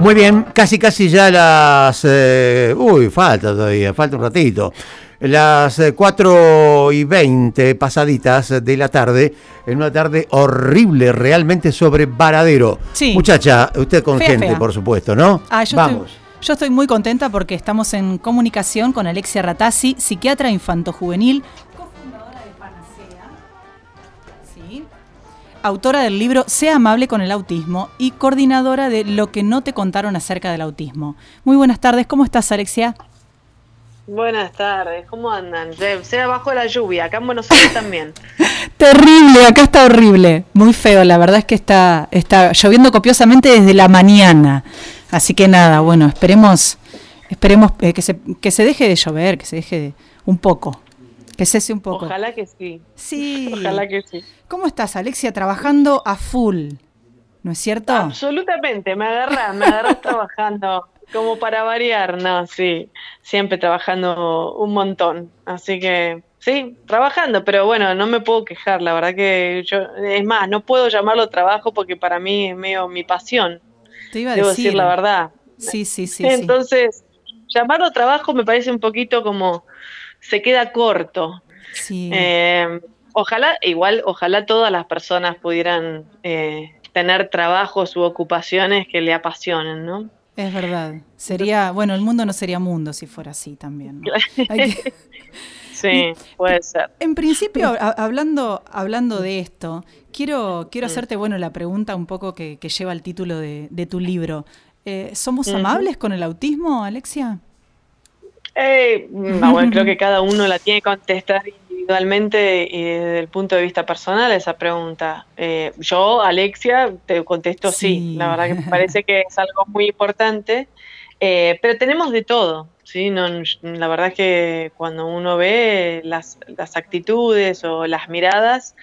Muy bien, casi casi ya las... eh, uy, falta todavía, falta un ratito. Las eh, 4 y 20 pasaditas de la tarde, en una tarde horrible, realmente sobre Varadero. Sí. Muchacha, usted con Fea, gente, fea. por supuesto, ¿no? Ah, yo Vamos. Estoy, yo estoy muy contenta porque estamos en comunicación con Alexia Ratazzi, psiquiatra infantojuvenil, cofundadora de Panacea, ¿sí? Autora del libro Sea amable con el autismo y coordinadora de Lo que no te contaron acerca del autismo. Muy buenas tardes, ¿cómo estás Alexia? Buenas tardes, ¿cómo andan? Se- Sea bajo la lluvia, acá en Buenos Aires también. Terrible, acá está horrible, muy feo, la verdad es que está, está lloviendo copiosamente desde la mañana. Así que nada, bueno, esperemos, esperemos eh, que, se, que se deje de llover, que se deje de, un poco, que cese un poco. Ojalá que sí. Sí. Ojalá que sí. ¿Cómo estás, Alexia? Trabajando a full, ¿no es cierto? Absolutamente, me agarras, me agarras trabajando, como para variar, no, sí, siempre trabajando un montón, así que sí, trabajando, pero bueno, no me puedo quejar, la verdad que yo, es más, no puedo llamarlo trabajo porque para mí es medio mi pasión, Te iba a debo decir. decir la verdad. Sí, sí, sí. sí. Llamarlo trabajo me parece un poquito como se queda corto. Sí. Eh, ojalá, igual, ojalá todas las personas pudieran eh, tener trabajos u ocupaciones que le apasionen, ¿no? Es verdad. Sería, bueno, el mundo no sería mundo si fuera así también. ¿no? Hay que- Sí, puede ser. En principio, a- hablando, hablando de esto, quiero, quiero Mm. hacerte, bueno, la pregunta un poco que, que lleva el título de, de tu libro. Eh, ¿Somos amables con el autismo, Alexia? Eh, bueno, creo que cada uno la tiene que contestar individualmente y desde el punto de vista personal esa pregunta. Eh, yo, Alexia, te contesto sí. Sí. La verdad que me parece que es algo muy importante. Eh, pero tenemos de todo, ¿sí? No, la verdad es que cuando uno ve las, las actitudes o las miradas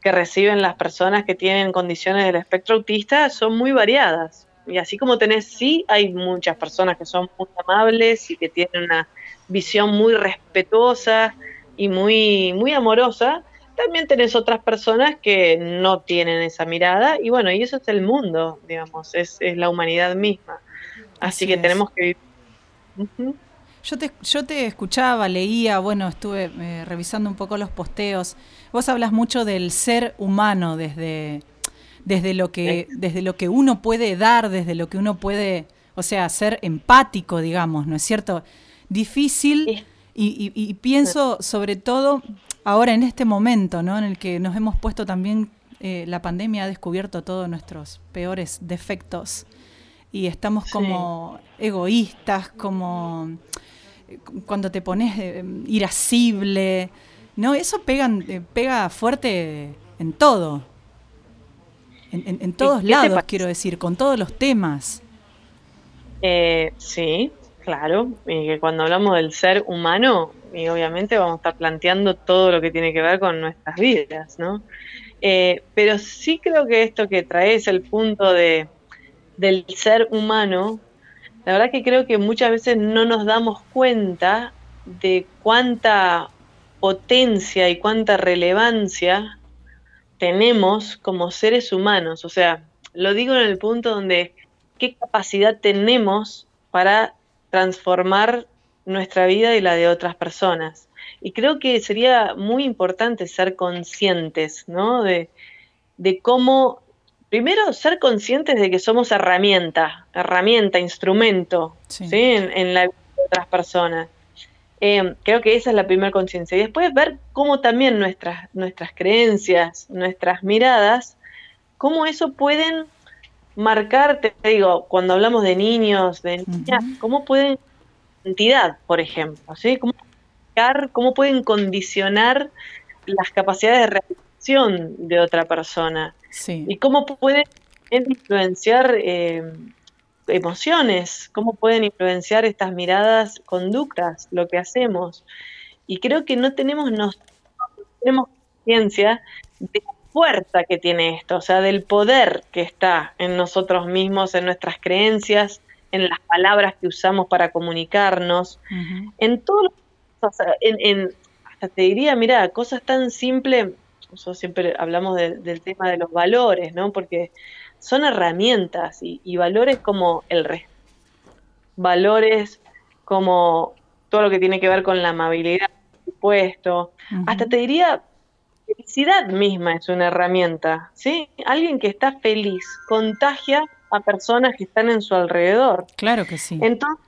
que reciben las personas que tienen condiciones del espectro autista son muy variadas. Y así como tenés, sí, hay muchas personas que son muy amables y que tienen una visión muy respetuosa y muy, muy amorosa. También tenés otras personas que no tienen esa mirada y bueno, y eso es el mundo, digamos, es, es la humanidad misma. Así, Así que es. tenemos que vivir. Yo te, yo te escuchaba, leía, bueno, estuve eh, revisando un poco los posteos. Vos hablas mucho del ser humano desde, desde, lo que, desde lo que uno puede dar, desde lo que uno puede, o sea, ser empático, digamos, ¿no es cierto? Difícil y, y- y pienso sobre todo ahora en este momento, ¿no? En el que nos hemos puesto también, eh, la pandemia ha descubierto todos nuestros peores defectos y estamos Sí. como egoístas, como eh, cuando te pones eh, irascible, ¿no? Eso pegan, eh, pega fuerte en todo. En, en- en todos ¿qué te lados, quiero decir, con todos los temas. Eh, sí, claro, y que cuando hablamos del ser humano, y obviamente vamos a estar planteando todo lo que tiene que ver con nuestras vidas, ¿no? Eh, pero sí creo que esto que traes, el punto de, del ser humano, la verdad que creo que muchas veces no nos damos cuenta de cuánta potencia y cuánta relevancia tenemos como seres humanos. O sea, lo digo en el punto donde qué capacidad tenemos para transformar nuestra vida y la de otras personas. Y creo que sería muy importante ser conscientes, ¿no? De, de cómo, primero, ser conscientes de que somos herramienta, herramienta, instrumento, Sí. ¿sí? En, en la vida de otras personas. Eh, creo que esa es la primera conciencia. Y después ver cómo también nuestras, nuestras creencias, nuestras miradas, cómo eso pueden marcar, te digo, cuando hablamos de niños, de niñas, cómo pueden, identidad, por ejemplo, ¿sí? Cómo, marcar, cómo pueden condicionar las capacidades de reacción de otra persona Sí. y cómo pueden influenciar eh, emociones, cómo pueden influenciar estas miradas, conductas, lo que hacemos. Y creo que no tenemos, nos, no tenemos conciencia de la fuerza que tiene esto, o sea, del poder que está en nosotros mismos, en nuestras creencias, en las palabras que usamos para comunicarnos, en todo lo- o sea, en, en- hasta te diría, mira, cosas tan simples, nosotros siempre hablamos de- del tema de los valores, ¿no? Porque son herramientas y, valores como el respeto, valores como todo lo que tiene que ver con la amabilidad, por supuesto, hasta te diría, felicidad misma es una herramienta, ¿sí? Alguien que está feliz contagia a personas que están en su alrededor. Claro que sí. Entonces,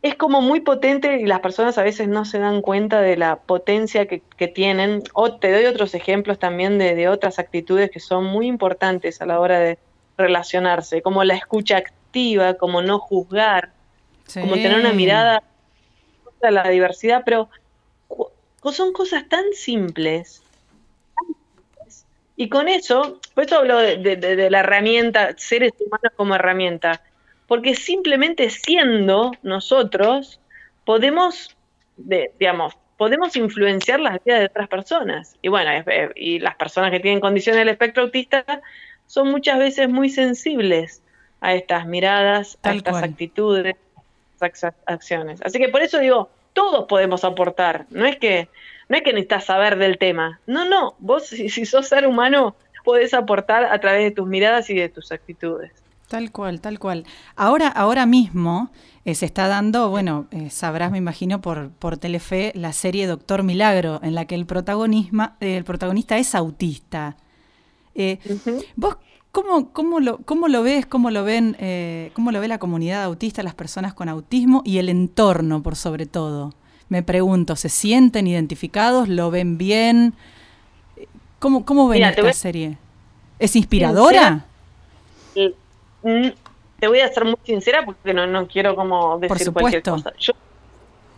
es como muy potente y las personas a veces no se dan cuenta de la potencia que, tienen. O te doy otros ejemplos también de, otras actitudes que son muy importantes a la hora de relacionarse, como la escucha activa, como no juzgar, como tener una mirada a la diversidad, pero son cosas tan simples. Y con eso, por eso hablo de la herramienta, seres humanos como herramienta porque simplemente siendo nosotros podemos, digamos, podemos influenciar las vidas de otras personas. Y bueno, y las personas que tienen condiciones del espectro autista son muchas veces muy sensibles a estas miradas, a estas actitudes, a estas acciones. Así que por eso digo, todos podemos aportar. No es que no es que necesitas saber del tema. No, no. Vos, si, si sos ser humano, podés aportar a través de tus miradas y de tus actitudes. Tal cual, tal cual. Ahora, ahora mismo eh, se está dando, bueno, eh, sabrás, me imagino, por, por Telefe, la serie Doctor Milagro, en la que el, el protagonista es autista. Eh, ¿Vos cómo, cómo, lo, cómo lo ves, cómo lo ven, cómo lo ve la comunidad autista, las personas con autismo y el entorno, por sobre todo? Me pregunto, ¿se sienten identificados? ¿Lo ven bien? ¿Cómo, cómo ven esta serie? ¿Es inspiradora? Mm, te voy a ser muy sincera porque no, no quiero como decir cualquier cosa. Yo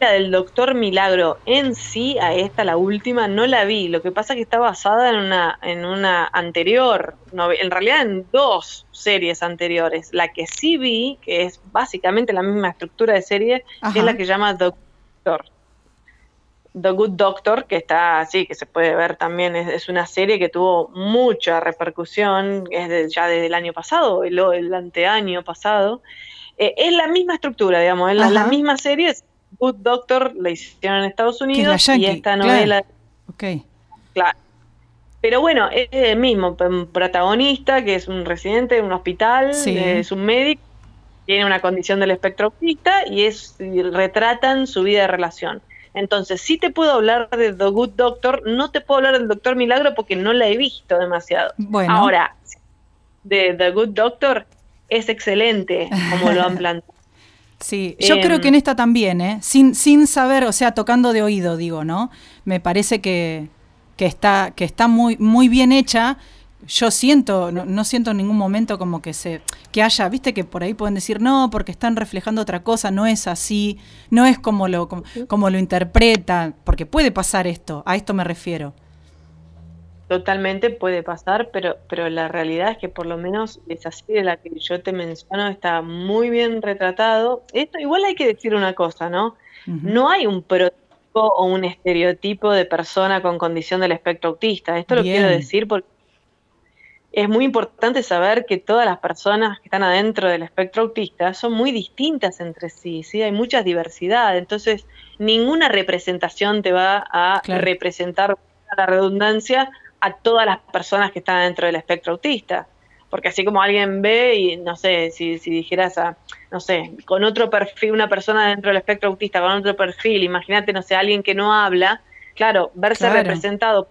la del Doctor Milagro en sí, a esta, la última, no la vi. Lo que pasa es que está basada en una, en una anterior, en realidad en dos series anteriores. La que sí vi, que es básicamente la misma estructura de serie, es la que llama Doctor. The Good Doctor, que está así, que se puede ver también, es, una serie que tuvo mucha repercusión, es ya desde el año pasado, el, el anteaño pasado. Eh, es la misma estructura, digamos, es la, misma serie, es Good Doctor, la hicieron en Estados Unidos y esta novela. Claro. Claro. Pero bueno, es el mismo protagonista, que es un residente de un hospital, es un médico, tiene una condición del espectro autista y es y retratan su vida de relación. Entonces, sí te puedo hablar de The Good Doctor, no te puedo hablar del Doctor Milagro porque no la he visto demasiado. Bueno. Ahora, de The Good Doctor es excelente como lo han planteado. Sí, yo creo que en esta también, ¿eh? Sin, sin saber, o sea, tocando de oído, digo, ¿no? Me parece que, que está, que está muy, muy bien hecha yo siento, no, siento en ningún momento como que se, que haya, viste que por ahí pueden decir, no, porque están reflejando otra cosa, no es así, no es como lo, como, lo interpretan, porque puede pasar esto, a esto me refiero. Totalmente puede pasar, pero, pero la realidad es que por lo menos es así de la que yo te menciono, está muy bien retratado. Esto igual hay que decir una cosa, ¿no? No hay un prototipo o un estereotipo de persona con condición del espectro autista. Esto lo quiero decir porque es muy importante saber que todas las personas que están adentro del espectro autista son muy distintas entre sí, ¿sí? Hay mucha diversidad, entonces ninguna representación te va a representar la redundancia a todas las personas que están dentro del espectro autista. Porque así como alguien ve y, no sé, si, si dijeras a, no sé, con otro perfil, una persona dentro del espectro autista, con otro perfil, imagínate, no sé, alguien que no habla, claro, verse representado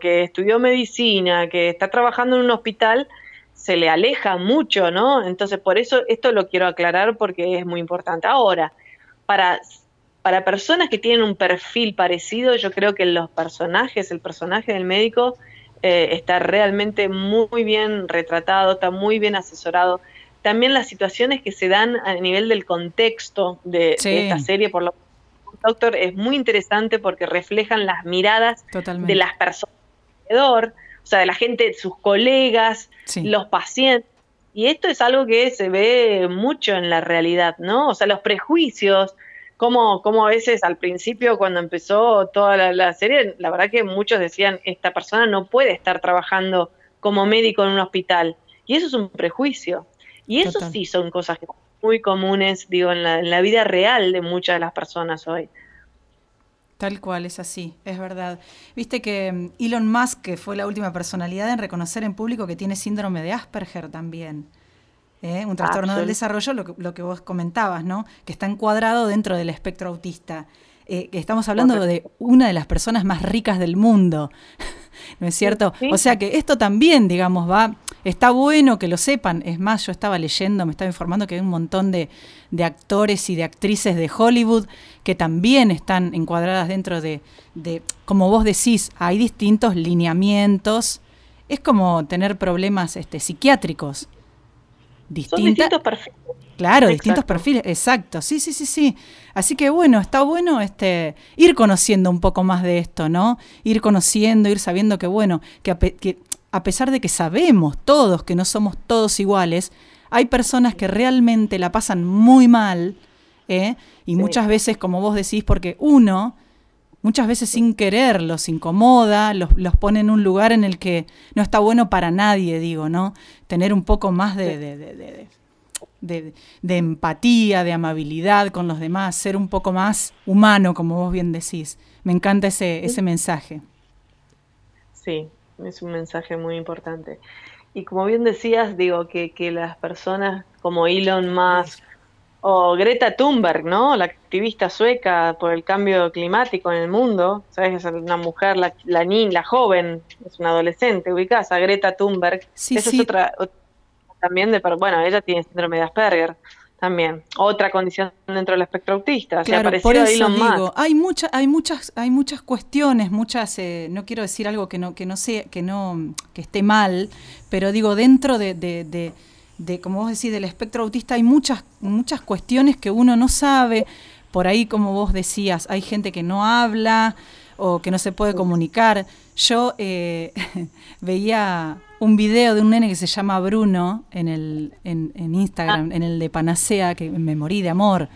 que estudió medicina, que está trabajando en un hospital, se le aleja mucho, ¿no? Entonces, por eso esto lo quiero aclarar porque es muy importante. Ahora, para, para personas que tienen un perfil parecido, yo creo que los personajes, el personaje del médico, eh, está realmente muy bien retratado, está muy bien asesorado. También las situaciones que se dan a nivel del contexto de, de esta serie, por lo Doctor es muy interesante porque reflejan las miradas de las personas alrededor, o sea, de la gente, sus colegas, los pacientes. Y esto es algo que se ve mucho en la realidad, ¿no? O sea, los prejuicios, como, como a veces al principio cuando empezó toda la, serie, la verdad que muchos decían, esta persona no puede estar trabajando como médico en un hospital. Y eso es un prejuicio. Y eso sí son cosas que muy comunes, digo, en la, vida real de muchas de las personas hoy. Tal cual, es así, es verdad. Viste que mm, Elon Musk, que fue la última personalidad en reconocer en público que tiene síndrome de Asperger también. ¿eh? Un trastorno del desarrollo, lo que, lo que, vos comentabas, ¿no? Que está encuadrado dentro del espectro autista. Eh, estamos hablando de una de las personas más ricas del mundo. ¿No es cierto? O sea que esto también, digamos, va Está bueno que lo sepan. Es más, yo estaba leyendo, me estaba informando que hay un montón de, actores y de actrices de Hollywood que también están encuadradas dentro de, como vos decís, hay distintos lineamientos. Es como tener problemas este, psiquiátricos. distintos perfiles. Claro, distintos perfiles, exacto, sí, sí, sí, sí. Así que bueno, está bueno este ir conociendo un poco más de esto, ¿no? Ir conociendo, ir sabiendo que bueno, que, que a pesar de que sabemos todos que no somos todos iguales, hay personas que realmente la pasan muy mal, ¿eh? y muchas veces, como vos decís, porque uno, muchas veces sin querer, los incomoda, los, pone en un lugar en el que no está bueno para nadie, digo, ¿no? Tener un poco más de, de, de empatía, de amabilidad con los demás, ser un poco más humano, como vos bien decís. Me encanta ese, ese mensaje. Sí, es un mensaje muy importante. Y como bien decías, digo que, que las personas como Elon Musk o Greta Thunberg, ¿no? La activista sueca por el cambio climático en el mundo, ¿sabes? Es una mujer, la, la niña, la joven, es una adolescente, ubicás a Greta Thunberg. Sí, Esa sí. es otra, también de, bueno, ella tiene síndrome de Asperger también otra condición dentro del espectro autista. Claro, por eso digo, hay muchas, hay muchas, hay muchas cuestiones, muchas, eh, no quiero decir algo que no, que no sea, que no, que esté mal, pero digo dentro de, de, de, como vos decís, del espectro autista hay muchas, muchas cuestiones que uno no sabe. Por ahí, como vos decías, hay gente que no habla o que no se puede comunicar. Yo eh, veía un video de un nene que se llama Bruno en, el, en, Instagram, en el de Panacea, que me morí de amor.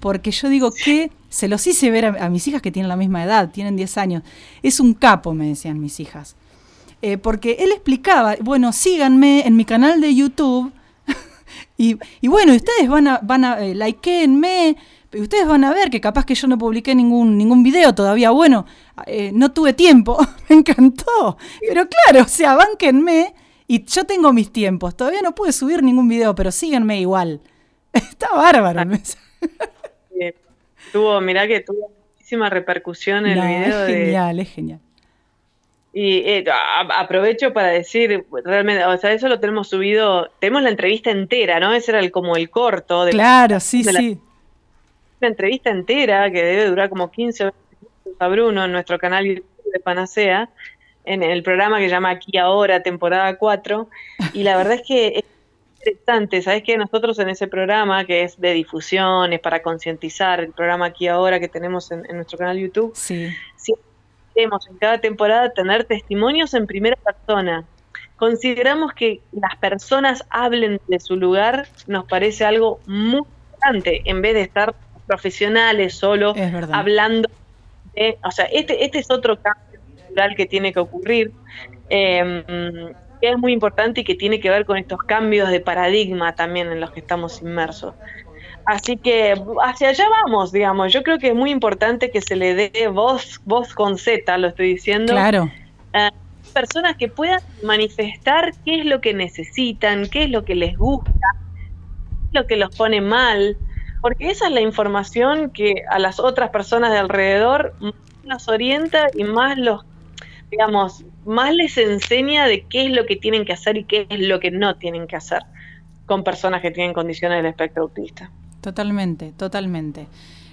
Porque yo digo que se los hice ver a, mis hijas que tienen la misma edad, tienen 10 años. Es un capo, me decían mis hijas. Eh, porque él explicaba, bueno, síganme en mi canal de YouTube. y, bueno, ustedes van a, van a eh, likeenme, ustedes van a ver que capaz que yo no publiqué ningún, ningún video todavía. Bueno, eh, no tuve tiempo, me encantó. Pero claro, o sea, bánquenme y yo tengo mis tiempos. Todavía no pude subir ningún video, pero síganme igual. Está bárbaro el Tuvo, mirá que tuvo muchísima repercusión el video. Es genial, es genial. Y eh, aprovecho para decir, realmente, o sea, eso lo tenemos subido, tenemos la entrevista entera, ¿no? Ese era el, como el corto. De claro, sí, sí. La entrevista entera, que debe durar como 15 o a Bruno en nuestro canal de Panacea, en el programa que se llama Aquí Ahora, temporada 4, y la verdad es que es interesante, ¿sabes que Nosotros en ese programa, que es de difusión, es para concientizar, el programa Aquí Ahora que tenemos en, nuestro canal YouTube, sí. queremos en cada temporada tener testimonios en primera persona. Consideramos que las personas hablen de su lugar, nos parece algo muy importante, en vez de estar profesionales solo hablando o sea, este, este es otro cambio cultural que tiene que ocurrir, em, que es muy importante y que tiene que ver con estos cambios de paradigma también en los que estamos inmersos. Así que hacia allá vamos, digamos. Yo creo que es muy importante que se le dé voz, voz con Z, lo estoy diciendo. Claro. A personas que puedan manifestar qué es lo que necesitan, qué es lo que les gusta, qué es lo que los pone mal, porque esa es la información que a las otras personas de alrededor nos orienta y más los, digamos, más les enseña de qué es lo que tienen que hacer y qué es lo que no tienen que hacer con personas que tienen condiciones del espectro autista. Totalmente, totalmente.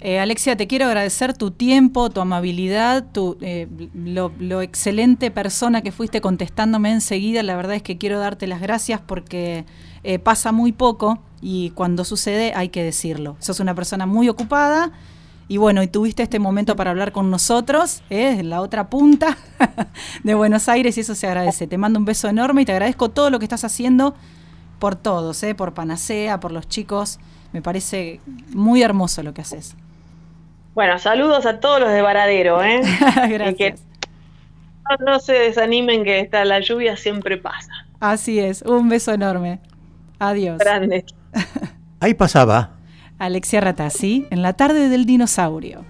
Eh, Alexia, te quiero agradecer tu tiempo, tu amabilidad, tu, eh, lo, lo, excelente persona que fuiste contestándome enseguida. La verdad es que quiero darte las gracias porque eh, pasa muy poco y cuando sucede hay que decirlo. Sos una persona muy ocupada y bueno, y tuviste este momento para hablar con nosotros, ¿eh? la otra punta de Buenos Aires y eso se agradece. Te mando un beso enorme y te agradezco todo lo que estás haciendo por todos, ¿eh? por Panacea, por los chicos. Me parece muy hermoso lo que haces. Bueno, saludos a todos los de Varadero, ¿eh? Gracias. no, se desanimen que está, la lluvia siempre pasa. Así es, un beso enorme. Adiós. Grande. Ahí pasaba. Alexia Ratazzi en la tarde del dinosaurio.